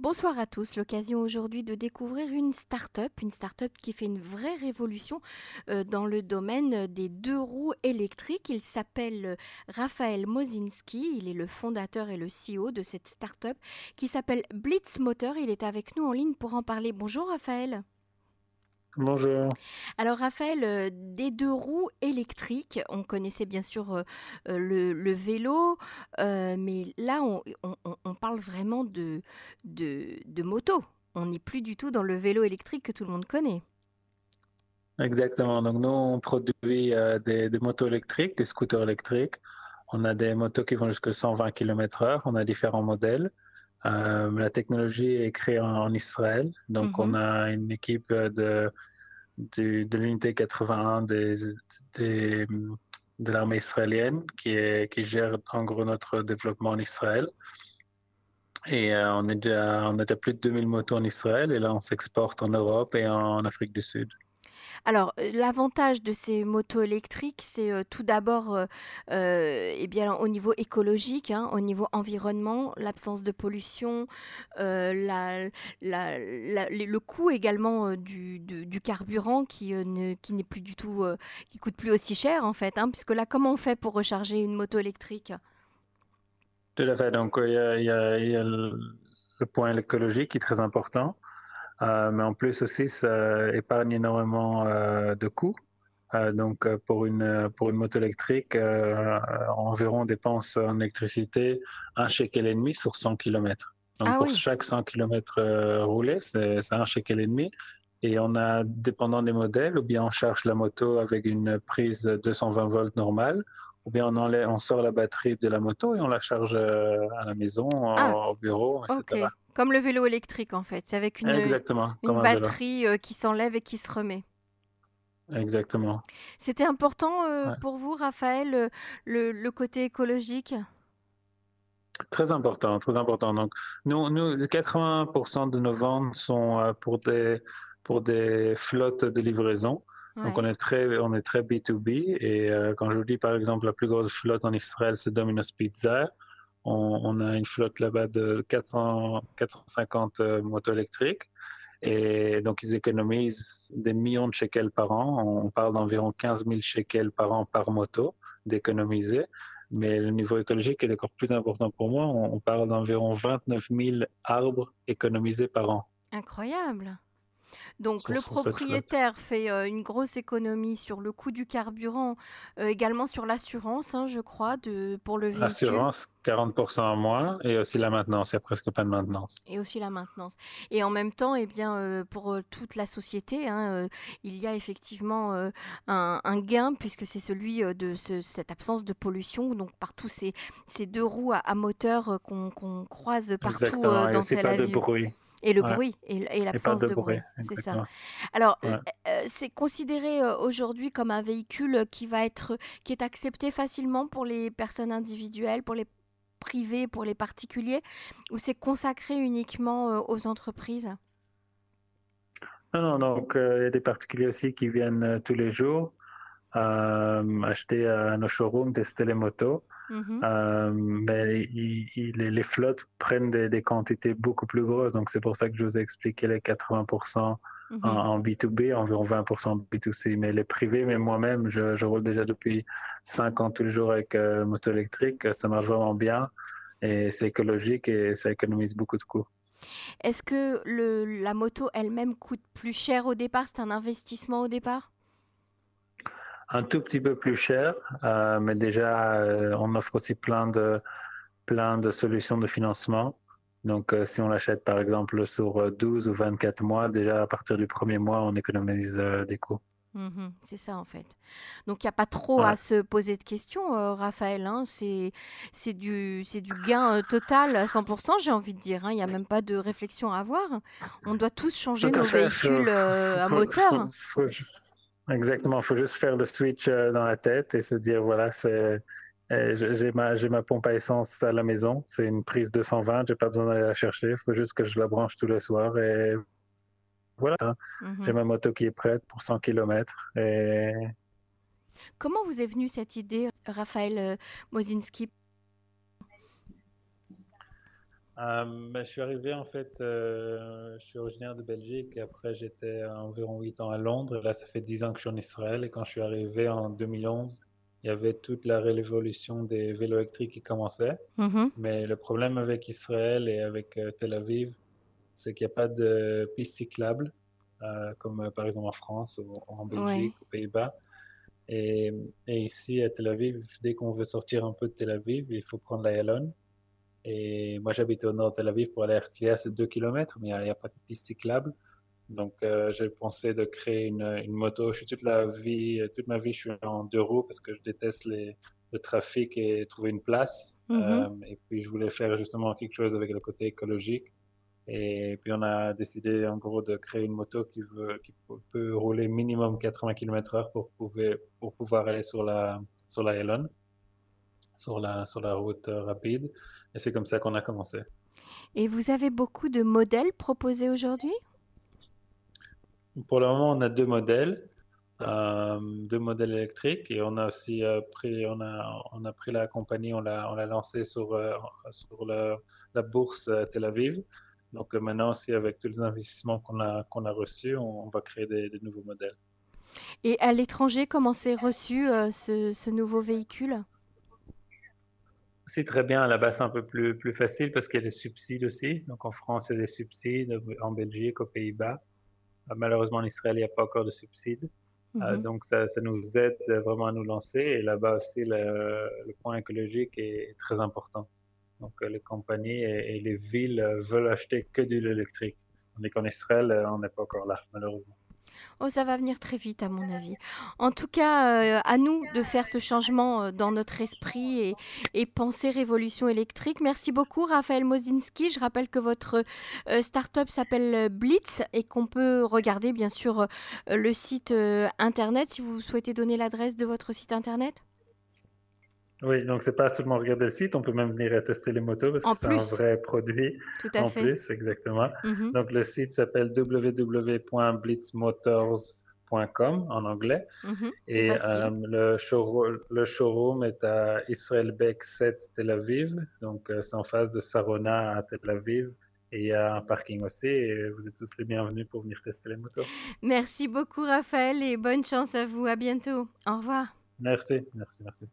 Bonsoir à tous. L'occasion aujourd'hui de découvrir une start-up, une start-up qui fait une vraie révolution euh, dans le domaine des deux roues électriques. Il s'appelle euh, Raphaël Mozinski. Il est le fondateur et le CEO de cette start-up qui s'appelle Blitz Motor. Il est avec nous en ligne pour en parler. Bonjour Raphaël. Bonjour. Alors Raphaël, euh, des deux roues électriques, on connaissait bien sûr euh, euh, le, vélo, mais là on, parle vraiment de, de, moto. On n'est plus du tout dans le vélo électrique que tout le monde connaît. Exactement. Donc nous, on produit des, des, motos électriques, des scooters électriques. On a des motos qui vont jusqu'à 120 km/h. On a différents modèles. Euh, la technologie est créée en, Israël, donc on mhm. a une équipe de, de, l'unité 81 des, de l'armée israélienne qui, est, qui gère en gros notre développement en Israël. Et euh, on, est déjà, on a déjà plus de 2000 motos en Israël et là on s'exporte en Europe et en Afrique du Sud. Alors, euh, l'avantage de ces motos électriques, c'est euh, tout d'abord euh, eh bien, au niveau écologique, hein, au niveau environnement, l'absence de pollution, le coût également du, carburant qui, qui n'est plus du tout, qui coûte plus aussi cher en fait, hein, puisque là, comment on fait pour recharger une moto électrique? Tout à fait. Donc, il y a, le point écologique qui est très important. Euh, mais en plus aussi, ça épargne énormément euh, de coûts. Euh, donc, pour une, pour une moto électrique, environ on dépense en électricité un shekel et demi sur 100 km. Donc, ah pour chaque 100 km roulé, c'est un shekel et demi. Et on a, dépendant des modèles, ou bien on charge la moto avec une prise 220 volts normale, ou bien on, enlève, on sort la batterie de la moto et on la charge à la maison, ah, au bureau, etc. Comme le vélo électrique, en fait. C'est avec une, une batterie euh, qui s'enlève et qui se remet. Exactement. C'était important euh, pour vous, Raphaël, euh, le, côté écologique? Très important, très important. Donc, nous, nous 80% de nos ventes sont pour des, pour des flottes de livraison. Donc, on est très, on est très B2B. Et quand je vous dis, par exemple, la plus grosse flotte en Israël, c'est Domino's Pizza. On, a une flotte là-bas de 400, 450 euh, motos électriques. Et donc, ils économisent des millions de shekels par an. On parle d'environ 15 000 shekels par an par moto d'économiser. Mais le niveau écologique est encore plus important pour moi. On parle d'environ 29 000 arbres économisés par an. Incroyable. Donc le propriétaire fait euh, une grosse économie sur le coût du carburant, euh, également sur l'assurance, hein, je crois, de, pour le véhicule. L'assurance, 40% en moins, et aussi la maintenance, il n'y a presque pas de maintenance. Et aussi la maintenance. Et en même temps, eh bien, euh, pour toute la société, hein, il y a effectivement un, gain, puisque c'est celui de cette absence de pollution, donc par tous ces, ces deux roues à, moteur qu'on croise partout dans Tel Aviv. Pas de bruit. Et le bruit, et, l'absence de, bruit, c'est ça. Alors, euh, euh, c'est considéré euh, aujourd'hui comme un véhicule qui va être, qui est accepté facilement pour les personnes individuelles, pour les privés, pour les particuliers, ou c'est consacré uniquement aux entreprises? Non, non, donc il y a des particuliers aussi qui viennent tous les jours acheter à nos showrooms, tester les motos. Mm-hmm. Euh, mais les flottes prennent des, quantités beaucoup plus grosses. Donc, c'est pour ça que je vous ai expliqué les 80% mm-hmm. en, B2B, environ 20% B2C. Mais les privés, mais moi-même, je, roule déjà depuis 5 ans tous les jours avec euh, moto électrique. Ça marche vraiment bien et c'est écologique et ça économise beaucoup de coûts. Est-ce que le, la moto elle-même coûte plus cher au départ? C'est un investissement au départ? Un tout petit peu plus cher, euh, mais déjà, euh, on offre aussi plein de, plein de solutions de financement. Donc, euh, si on l'achète par exemple sur 12 ou 24 mois, déjà à partir du premier mois, on économise des coûts. Mhm, c'est ça en fait. Donc il n'y a pas trop à se poser de questions, Raphaël. Hein. C'est du, du gain total à 100%, j'ai envie de dire. Hein. Il n'y a même pas de réflexion à avoir. On doit tous changer nos véhicules à moteur. Exactement, il faut juste faire le switch euh, dans la tête et se dire voilà, c'est euh, j'ai ma, ma pompe à essence à la maison, c'est une prise 220, j'ai pas besoin d'aller la chercher, il faut juste que je la branche tous les soirs et voilà, mhm. j'ai ma moto qui est prête pour 100 km. Et... Comment vous est venue cette idée, Raphaël euh, Mozinski Euh, ben, je suis arrivé en fait, euh, je suis originaire de Belgique et après j'étais environ 8 ans à Londres. Là, ça fait 10 ans que je suis en Israël et quand je suis arrivé en 2011, il y avait toute la révolution des vélos électriques qui commençait. Mm-hmm. Mais le problème avec Israël et avec euh, Tel Aviv, c'est qu'il n'y a pas de pistes cyclables, comme par exemple en France ou en Belgique, aux Pays-Bas. Et, et, ici à Tel Aviv, dès qu'on veut sortir un peu de Tel Aviv, il faut prendre la Yalon. Et moi, j'habite au nord de Tel Aviv pour aller à Herzliya, c'est 2 km, mais il n'y a, pas de piste cyclable. Donc, euh, j'ai pensé de créer une, une, moto. Je suis toute la vie, toute ma vie, je suis en deux roues parce que je déteste les, le trafic et trouver une place. Mhm. euh, et puis, je voulais faire justement quelque chose avec le côté écologique. Et puis, on a décidé en gros de créer une moto qui, veut, qui peut rouler minimum 80 km/h pour, pour pouvoir aller sur la, sur la Elon sur la, sur la route euh, rapide. Et c'est comme ça qu'on a commencé. Et vous avez beaucoup de modèles proposés aujourd'hui? Pour le moment, on a deux modèles. Euh, deux modèles électriques et on a aussi euh, pris on a on a pris la compagnie on l'a on l'a lancé sur sur la bourse Tel Aviv donc maintenant aussi avec tous les investissements qu'on a qu'on a reçus on, va créer des, nouveaux modèles et à l'étranger comment s'est reçu ce, ce nouveau véhicule? C'est très bien. Base, c'est un peu plus, plus facile parce qu'il y a des subsides aussi. Donc, en France, il y a des subsides. En Belgique, aux Pays-Bas. Euh, malheureusement, en Israël, il n'y a pas encore de subsides. Euh, mhm. donc, ça, ça, nous aide vraiment à nous lancer. Et là-bas aussi, le, le, point écologique est très important. Donc, euh, les compagnies et, les villes veulent acheter que de l'électrique. Tandis qu'en Israël, on n'est pas encore là, malheureusement. Oh, ça va venir très vite, à mon avis. En tout cas, euh, à nous de faire ce changement euh, dans notre esprit et, penser révolution électrique. Merci beaucoup, Raphaël Mozinski. Je rappelle que votre euh, start-up s'appelle Blitz et qu'on peut regarder, bien sûr, le site internet si vous souhaitez donner l'adresse de votre site internet. Oui, donc c'est pas seulement regarder le site, on peut même venir tester les motos parce que c'est un vrai produit. Tout à en fait. plus, exactement. Mm-hmm. Donc le site s'appelle www.blitzmotors.com en anglais. Mm-hmm. Et euh, le, showroom, le showroom est à Israel Beck 7 Tel Aviv. Donc euh, c'est en face de Sarona à Tel Aviv. Et il y a un parking aussi et vous êtes tous les bienvenus pour venir tester les motos. Merci beaucoup Raphaël et bonne chance à vous. À bientôt. Au revoir. Merci, merci, merci.